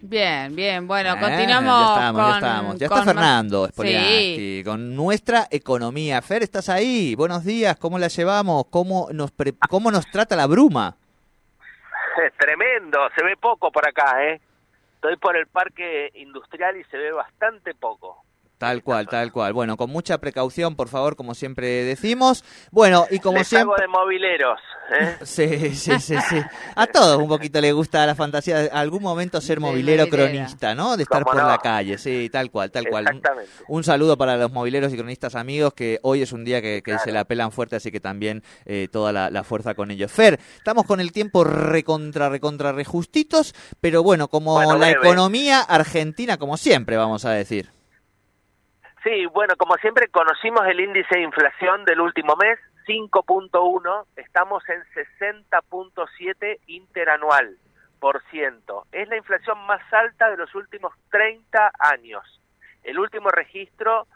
Bien, bien, bueno, Eh, continuamos. Ya estamos, con, ya estamos. Ya con está Fernando Sí. con nuestra economía. Fer, ¿estás ahí? Buenos días, ¿cómo la llevamos? ¿Cómo nos, pre- cómo nos trata la bruma? Es tremendo, se ve poco por acá, ¿eh? Estoy por el parque industrial y se ve bastante poco. Tal cual, tal cual. Bueno, con mucha precaución, por favor, como siempre decimos. Bueno, y como Les hago siempre... de mobileros, ¿eh? Sí, sí, sí, sí. A todos un poquito le gusta la fantasía de algún momento ser movilera. cronista, ¿no? De estar ¿Cómo por no? la calle, sí, tal cual, tal cual. Un- Exactamente. Un saludo para los mobileros y cronistas amigos, que hoy es un día que, que Claro. se la pelan fuerte, así que también eh, toda la, la fuerza con ellos. Fer, estamos con el tiempo recontra, recontra, rejustitos, pero bueno, como Bueno, la breve. economía argentina, como siempre, vamos a decir. Sí, bueno, como siempre conocimos el índice de inflación del último mes, 5.1, estamos en 60.7 interanual por ciento. Es la inflación más alta de los últimos 30 años. El último registro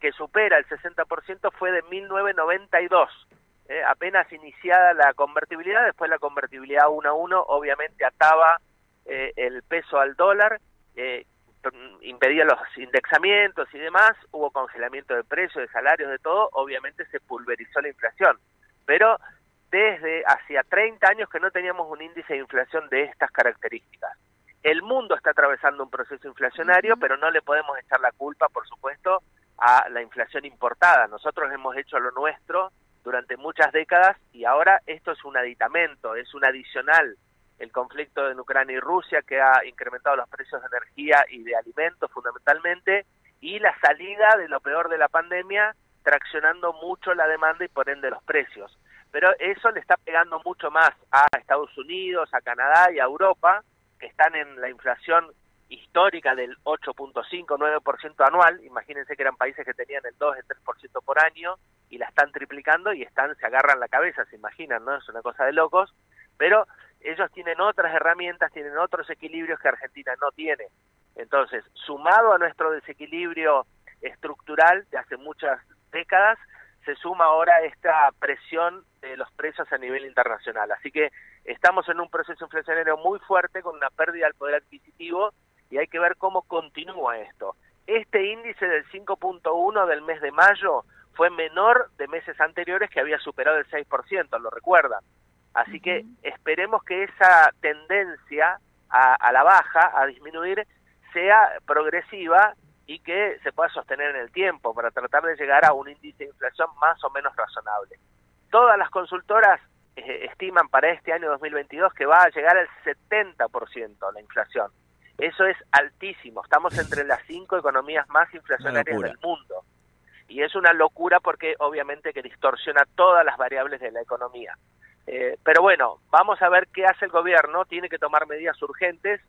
que supera el 60% fue de 1992. eh, apenas iniciada la convertibilidad, después la convertibilidad 1 a 1 obviamente ataba eh, el peso al dólar, eh, impedía los indexamientos y demás, hubo congelamiento de precios, de salarios, de todo, obviamente se pulverizó la inflación. Pero desde hacía 30 años que no teníamos un índice de inflación de estas características. El mundo está atravesando un proceso inflacionario, pero no le podemos echar la culpa, por supuesto, a la inflación importada. Nosotros hemos hecho lo nuestro durante muchas décadas y ahora esto es un aditamento, es un adicional el conflicto en Ucrania y Rusia que ha incrementado los precios de energía y de alimentos fundamentalmente y la salida de lo peor de la pandemia traccionando mucho la demanda y por ende los precios. Pero eso le está pegando mucho más a Estados Unidos, a Canadá y a Europa que están en la inflación histórica del 8.5-9% anual. Imagínense que eran países que tenían el 2, el 3% por año y la están triplicando y están se agarran la cabeza, se imaginan, ¿no? Es una cosa de locos, pero ellos tienen otras herramientas, tienen otros equilibrios que Argentina no tiene. Entonces, sumado a nuestro desequilibrio estructural de hace muchas décadas, se suma ahora esta presión de los precios a nivel internacional. Así que estamos en un proceso inflacionario muy fuerte con una pérdida del poder adquisitivo y hay que ver cómo continúa esto. Este índice del 5.1 del mes de mayo fue menor de meses anteriores que había superado el 6%, lo recuerdan. Así que esperemos que esa tendencia a, a, la baja, a disminuir, sea progresiva y que se pueda sostener en el tiempo para tratar de llegar a un índice de inflación más o menos razonable. Todas las consultoras eh, estiman para este año 2022 que va a llegar al 70% la inflación. Eso es altísimo. Estamos entre las cinco economías más inflacionarias del mundo. Y es una locura porque obviamente que distorsiona todas las variables de la economía. Eh, pero bueno, vamos a ver qué hace el gobierno. Tiene que tomar medidas urgentes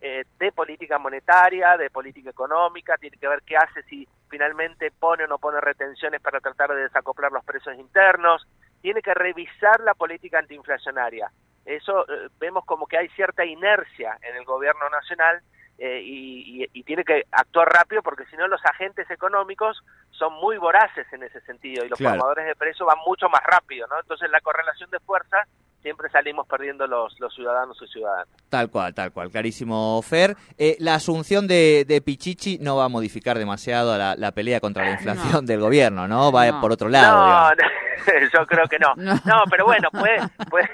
eh, de política monetaria, de política económica, tiene que ver qué hace si finalmente pone o no pone retenciones para tratar de desacoplar los precios internos, tiene que revisar la política antiinflacionaria. Eso eh, vemos como que hay cierta inercia en el gobierno nacional eh, y, y, y, tiene que actuar rápido porque si no los agentes económicos son muy voraces en ese sentido y los Claro. formadores de precios van mucho más rápido, ¿no? Entonces la correlación de fuerzas siempre salimos perdiendo los, los ciudadanos y ciudadanas. Tal cual, tal cual, clarísimo, Fer. Eh, la asunción de, de Pichichi no va a modificar demasiado la, la pelea contra la inflación del gobierno, ¿no? Va No. por otro lado. no, digamos. yo creo que no. No. no. pero bueno, puede, puede,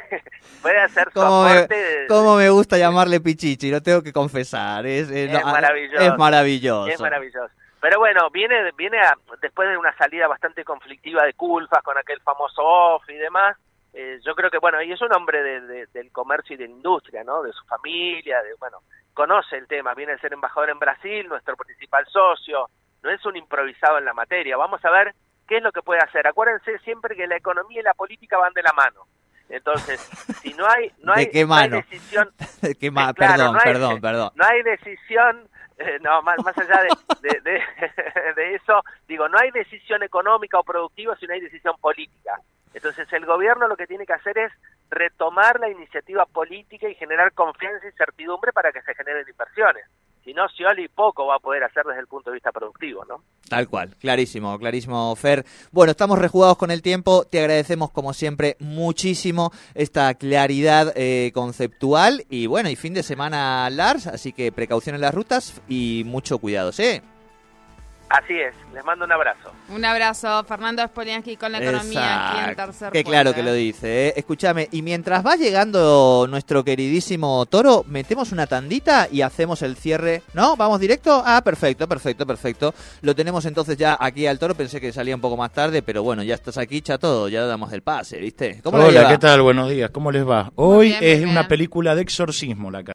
puede hacer ¿Cómo me, soporte. de- cómo me gusta llamarle Pichichi? Lo tengo que confesar. Es, maravilloso. Es maravilloso. Es maravilloso. Pero bueno, viene viene a- después de una salida bastante conflictiva de Culfas con aquel famoso off y demás. eh, yo creo que, bueno, y es un hombre de- de- del comercio y de la industria, ¿no? De su familia, de, bueno, conoce el tema, viene a ser embajador en Brasil, nuestro principal socio, no es un improvisado en la materia. Vamos a ver qué es lo que puede hacer. Acuérdense siempre que la economía y la política van de la mano. Entonces, si no hay, no ¿De hay, no decisión, Qué ma- Sí, claro, perdón, no hay- perdón, perdón. no hay decisión, eh, no, más, más allá de, de, de- de eso, digo, no hay decisión económica o productiva si no hay decisión política. Entonces el gobierno lo que tiene que hacer es retomar la iniciativa política y generar confianza y certidumbre para que se generen inversiones. Si no, Scioli poco va a poder hacer desde el punto de vista productivo, ¿no? Tal cual, clarísimo, clarísimo, Fer. Bueno, estamos rejugados con el tiempo. Te agradecemos, como siempre, muchísimo esta claridad eh, conceptual. Y bueno, y fin de semana, Lars, así que precaución en las rutas y mucho cuidado, ¿sí? Así es, les mando un abrazo. Un abrazo, Fernando Spoliansky con la economía aquí en Tercer Qué claro que lo dice, ¿eh? Escúchame, y mientras va llegando nuestro queridísimo Toro, metemos una tandita y hacemos el cierre. ¿No? ¿Vamos directo? Ah, perfecto, perfecto, perfecto. Lo tenemos entonces ya aquí al Toro, pensé que salía un poco más tarde, pero bueno, ya estás aquí, chato, ya damos el pase, ¿viste? ¿Cómo Hola, ¿qué tal? Buenos días, ¿cómo les va? Hoy es una película de exorcismo la